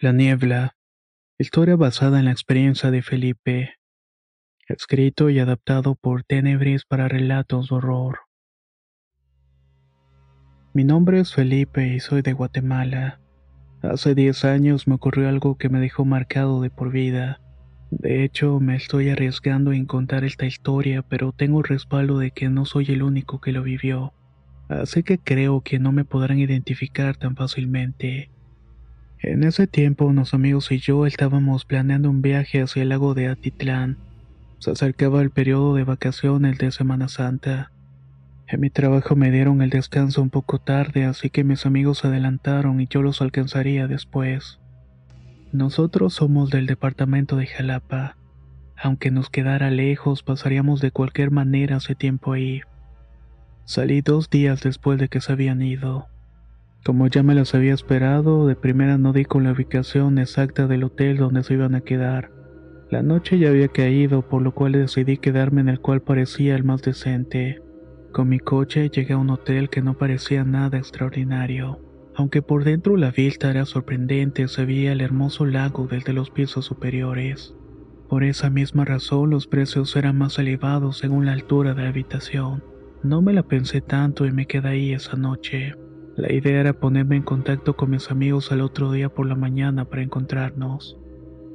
La Niebla. Historia basada en la experiencia de Felipe. Escrito y adaptado por Tenebris para relatos de horror. Mi nombre es Felipe y soy de Guatemala. Hace 10 años me ocurrió algo que me dejó marcado de por vida. De hecho, me estoy arriesgando en contar esta historia, pero tengo respaldo de que no soy el único que lo vivió. Así que creo que no me podrán identificar tan fácilmente. En ese tiempo, unos amigos y yo estábamos planeando un viaje hacia el lago de Atitlán. Se acercaba el periodo de vacaciones de Semana Santa. En mi trabajo me dieron el descanso un poco tarde, así que mis amigos se adelantaron y yo los alcanzaría después. Nosotros somos del departamento de Jalapa. Aunque nos quedara lejos, pasaríamos de cualquier manera ese tiempo ahí. Salí dos días después de que se habían ido. Como ya me las había esperado, de primera no di con la ubicación exacta del hotel donde se iban a quedar. La noche ya había caído, por lo cual decidí quedarme en el cual parecía el más decente. Con mi coche llegué a un hotel que no parecía nada extraordinario. Aunque por dentro la vista era sorprendente, se veía el hermoso lago desde los pisos superiores. Por esa misma razón los precios eran más elevados según la altura de la habitación. No me la pensé tanto y me quedé ahí esa noche. La idea era ponerme en contacto con mis amigos al otro día por la mañana para encontrarnos.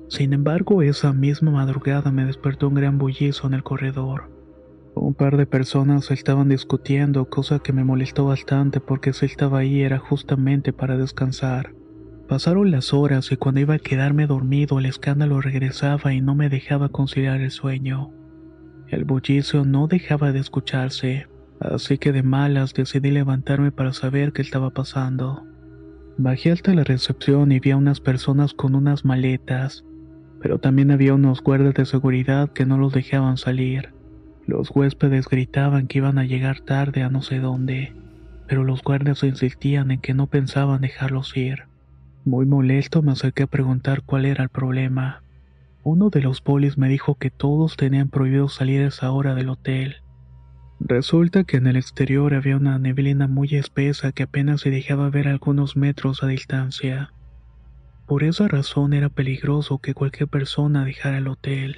Sin embargo, esa misma madrugada me despertó un gran bullizo en el corredor. Un par de personas estaban discutiendo, cosa que me molestó bastante porque si estaba ahí era justamente para descansar. Pasaron las horas y cuando iba a quedarme dormido el escándalo regresaba y no me dejaba conciliar el sueño. El bullicio no dejaba de escucharse, así que de malas decidí levantarme para saber qué estaba pasando. Bajé hasta la recepción y vi a unas personas con unas maletas, pero también había unos guardias de seguridad que no los dejaban salir. Los huéspedes gritaban que iban a llegar tarde a no sé dónde, pero los guardias insistían en que no pensaban dejarlos ir. Muy molesto me acerqué a preguntar cuál era el problema. Uno de los polis me dijo que todos tenían prohibido salir esa hora del hotel. Resulta que en el exterior había una neblina muy espesa que apenas se dejaba ver algunos metros a distancia. Por esa razón era peligroso que cualquier persona dejara el hotel.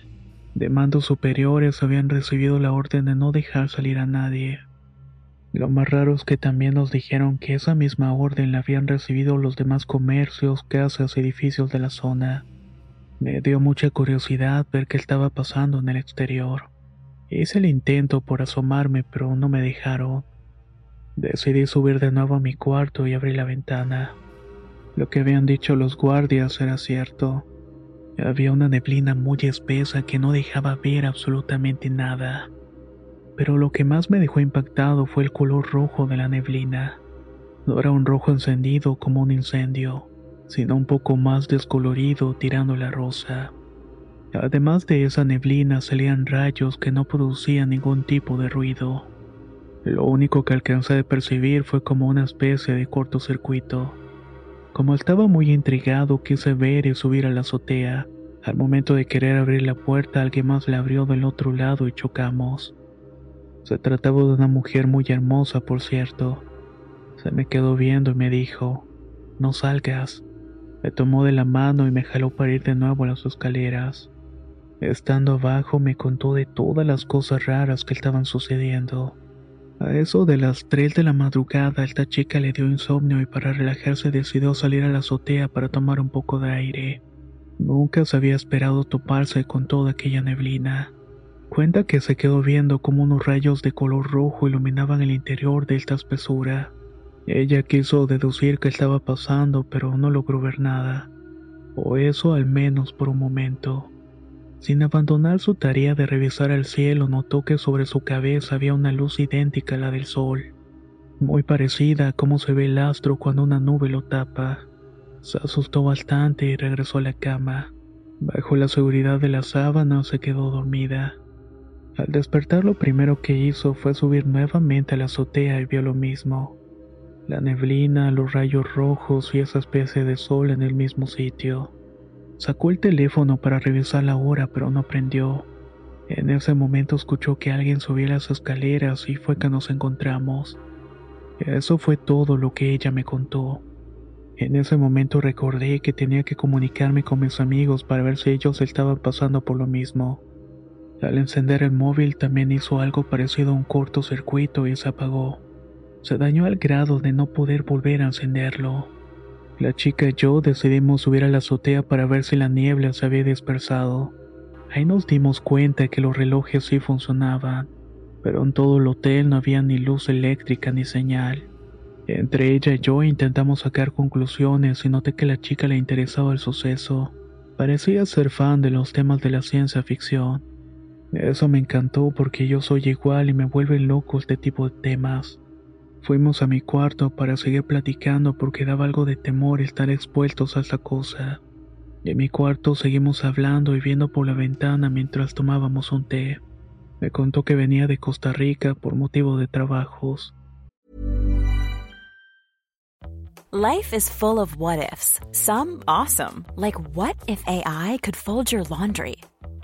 De mandos superiores habían recibido la orden de no dejar salir a nadie. Lo más raro es que también nos dijeron que esa misma orden la habían recibido los demás comercios, casas, edificios de la zona. Me dio mucha curiosidad ver qué estaba pasando en el exterior. Hice el intento por asomarme, pero no me dejaron. Decidí subir de nuevo a mi cuarto y abrí la ventana. Lo que habían dicho los guardias era cierto. Había una neblina muy espesa que no dejaba ver absolutamente nada. Pero lo que más me dejó impactado fue el color rojo de la neblina. No era un rojo encendido como un incendio, sino un poco más descolorido tirando la rosa. Además de esa neblina salían rayos que no producían ningún tipo de ruido. Lo único que alcancé a percibir fue como una especie de cortocircuito. Como estaba muy intrigado, quise ver y subir a la azotea. Al momento de querer abrir la puerta, alguien más la abrió del otro lado y chocamos. Se trataba de una mujer muy hermosa, por cierto. Se me quedó viendo y me dijo, no salgas. Me tomó de la mano y me jaló para ir de nuevo a las escaleras. Estando abajo me contó de todas las cosas raras que estaban sucediendo. A eso de las 3 de la madrugada, esta chica le dio insomnio y para relajarse decidió salir a la azotea para tomar un poco de aire. Nunca se había esperado toparse con toda aquella neblina. Cuenta que se quedó viendo como unos rayos de color rojo iluminaban el interior de esta espesura. Ella quiso deducir qué estaba pasando, pero no logró ver nada. O eso al menos por un momento. Sin abandonar su tarea de revisar el cielo, notó que sobre su cabeza había una luz idéntica a la del sol. muy parecida a cómo se ve el astro cuando una nube lo tapa. Se asustó bastante y regresó a la cama. Bajo la seguridad de la sábana se quedó dormida. Al despertar lo primero que hizo fue subir nuevamente a la azotea y vio lo mismo. La neblina, los rayos rojos y esa especie de sol en el mismo sitio. Sacó el teléfono para revisar la hora pero no prendió. En ese momento escuchó que alguien subía las escaleras y fue que nos encontramos. Eso fue todo lo que ella me contó. En ese momento recordé que tenía que comunicarme con mis amigos para ver si ellos estaban pasando por lo mismo. Al encender el móvil también hizo algo parecido a un cortocircuito y se apagó. Se dañó al grado de no poder volver a encenderlo. La chica y yo decidimos subir a la azotea para ver si la niebla se había dispersado. Ahí nos dimos cuenta que los relojes sí funcionaban, pero en todo el hotel no había ni luz eléctrica ni señal. Entre ella y yo intentamos sacar conclusiones y noté que la chica le interesaba el suceso. Parecía ser fan de los temas de la ciencia ficción. Eso me encantó porque yo soy igual y me vuelve loco este tipo de temas. Fuimos a mi cuarto para seguir platicando porque daba algo de temor estar expuestos a esta cosa. En mi cuarto seguimos hablando y viendo por la ventana mientras tomábamos un té. Me contó que venía de Costa Rica por motivo de trabajos. Life is full of what ifs. Some awesome, like what if AI could fold your laundry?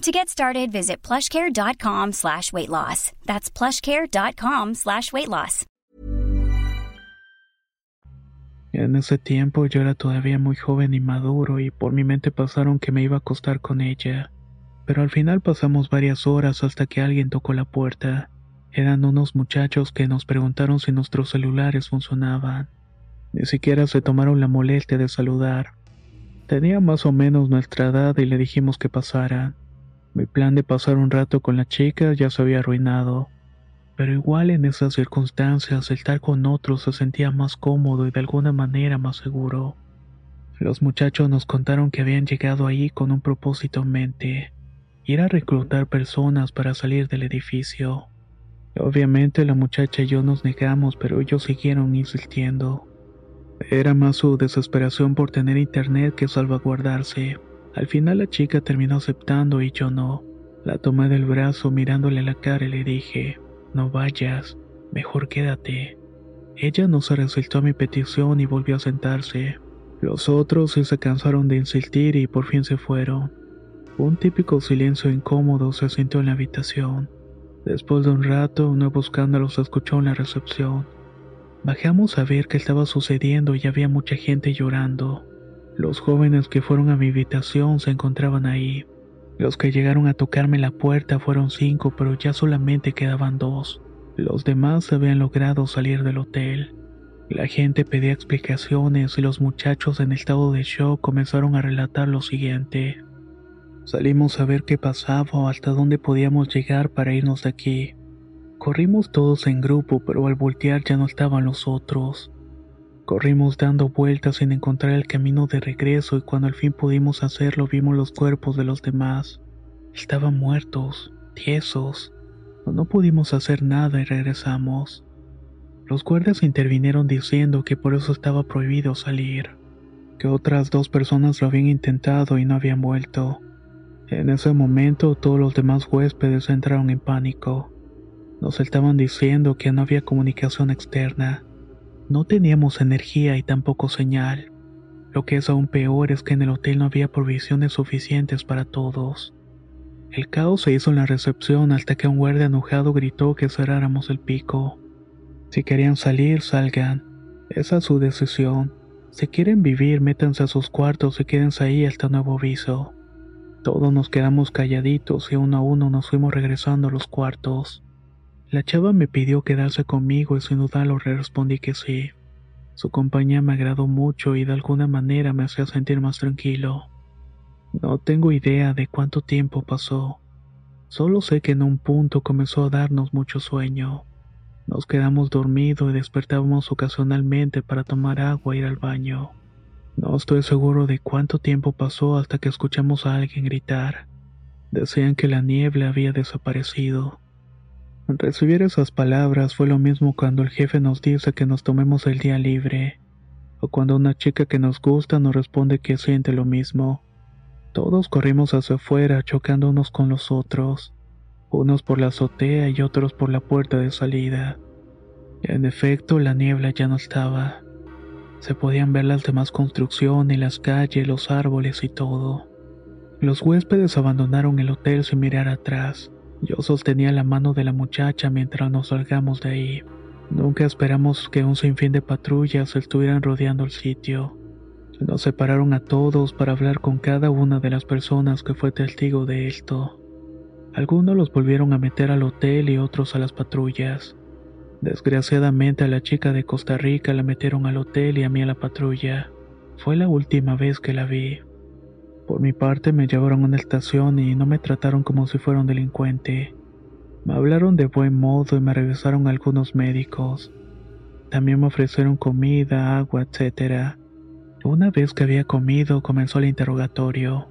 To get started, visit plushcare.com slash weight loss. That's plushcare.com slash weight loss. En ese tiempo yo era todavía muy joven y maduro y por mi mente pasaron que me iba a acostar con ella. Pero al final pasamos varias horas hasta que alguien tocó la puerta. Eran unos muchachos que nos preguntaron si nuestros celulares funcionaban. Ni siquiera se tomaron la molestia de saludar. Tenía más o menos nuestra edad y le dijimos que pasara. Mi plan de pasar un rato con la chica ya se había arruinado. Pero igual en esas circunstancias estar con otros se sentía más cómodo y de alguna manera más seguro. Los muchachos nos contaron que habían llegado ahí con un propósito en mente, ir a reclutar personas para salir del edificio. Obviamente la muchacha y yo nos negamos, pero ellos siguieron insistiendo. Era más su desesperación por tener internet que salvaguardarse. Al final la chica terminó aceptando y yo no. La tomé del brazo mirándole la cara y le dije, no vayas, mejor quédate. Ella no se resultó a mi petición y volvió a sentarse. Los otros se cansaron de insistir y por fin se fueron. Un típico silencio incómodo se sintió en la habitación. Después de un rato, un nuevo escándalo se escuchó en la recepción. Bajamos a ver qué estaba sucediendo y había mucha gente llorando. Los jóvenes que fueron a mi habitación se encontraban ahí. Los que llegaron a tocarme la puerta fueron cinco, pero ya solamente quedaban dos. Los demás habían logrado salir del hotel. La gente pedía explicaciones y los muchachos en estado de shock comenzaron a relatar lo siguiente. Salimos a ver qué pasaba o hasta dónde podíamos llegar para irnos de aquí. Corrimos todos en grupo, pero al voltear ya no estaban los otros. Corrimos dando vueltas sin encontrar el camino de regreso y cuando al fin pudimos hacerlo vimos los cuerpos de los demás. Estaban muertos, tiesos. No pudimos hacer nada y regresamos. Los guardias intervinieron diciendo que por eso estaba prohibido salir, que otras dos personas lo habían intentado y no habían vuelto. En ese momento todos los demás huéspedes entraron en pánico. Nos estaban diciendo que no había comunicación externa no teníamos energía y tampoco señal. Lo que es aún peor es que en el hotel no había provisiones suficientes para todos. El caos se hizo en la recepción hasta que un guardia enojado gritó que cerráramos el pico. Si querían salir, salgan. Esa es su decisión. Si quieren vivir, métanse a sus cuartos y quédense ahí hasta nuevo aviso. Todos nos quedamos calladitos y uno a uno nos fuimos regresando a los cuartos. La chava me pidió quedarse conmigo y sin dudarlo le respondí que sí. Su compañía me agradó mucho y de alguna manera me hacía sentir más tranquilo. No tengo idea de cuánto tiempo pasó. Solo sé que en un punto comenzó a darnos mucho sueño. Nos quedamos dormidos y despertábamos ocasionalmente para tomar agua e ir al baño. No estoy seguro de cuánto tiempo pasó hasta que escuchamos a alguien gritar. Decían que la niebla había desaparecido. Recibir esas palabras fue lo mismo cuando el jefe nos dice que nos tomemos el día libre, o cuando una chica que nos gusta nos responde que siente lo mismo. Todos corrimos hacia afuera chocando unos con los otros unos por la azotea y otros por la puerta de salida. En efecto, la niebla ya no estaba. Se podían ver las demás construcciones, las calles, los árboles y todo. Los huéspedes abandonaron el hotel sin mirar atrás. Yo sostenía la mano de la muchacha mientras nos salgamos de ahí. Nunca esperamos que un sinfín de patrullas estuvieran rodeando el sitio. Nos separaron a todos para hablar con cada una de las personas que fue testigo de esto. Algunos los volvieron a meter al hotel y otros a las patrullas. Desgraciadamente a la chica de Costa Rica la metieron al hotel y a mí a la patrulla. Fue la última vez que la vi. Por mi parte me llevaron a una estación y no me trataron como si fuera un delincuente. Me hablaron de buen modo y me revisaron algunos médicos. También me ofrecieron comida, agua, etc. Una vez que había comido comenzó el interrogatorio.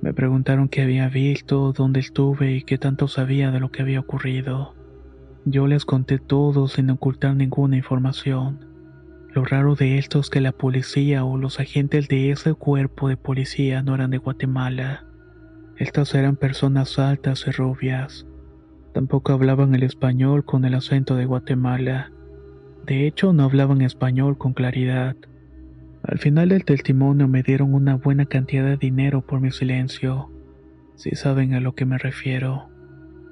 Me preguntaron qué había visto, dónde estuve y qué tanto sabía de lo que había ocurrido. Yo les conté todo sin ocultar ninguna información. Lo raro de esto es que la policía o los agentes de ese cuerpo de policía no eran de Guatemala. Estas eran personas altas y rubias. Tampoco hablaban el español con el acento de Guatemala. De hecho, no hablaban español con claridad. Al final del testimonio me dieron una buena cantidad de dinero por mi silencio. Si saben a lo que me refiero.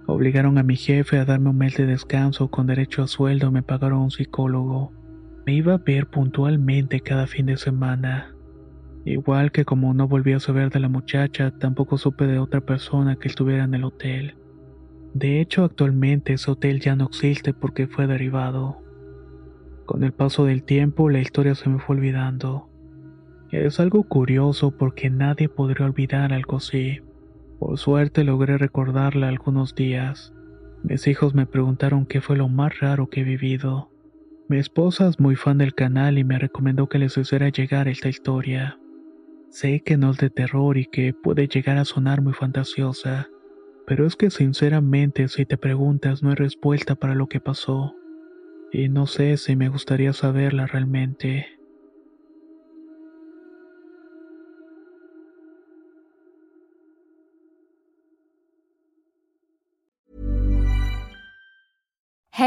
Obligaron a mi jefe a darme un mes de descanso con derecho a sueldo me pagaron un psicólogo. Iba a ver puntualmente cada fin de semana. Igual que como no volví a saber de la muchacha, tampoco supe de otra persona que estuviera en el hotel. De hecho, actualmente ese hotel ya no existe porque fue derivado. Con el paso del tiempo la historia se me fue olvidando. Es algo curioso porque nadie podría olvidar algo así. Por suerte logré recordarla algunos días. Mis hijos me preguntaron qué fue lo más raro que he vivido. Mi esposa es muy fan del canal y me recomendó que les hiciera llegar esta historia. Sé que no es de terror y que puede llegar a sonar muy fantasiosa, pero es que sinceramente si te preguntas no hay respuesta para lo que pasó y no sé si me gustaría saberla realmente.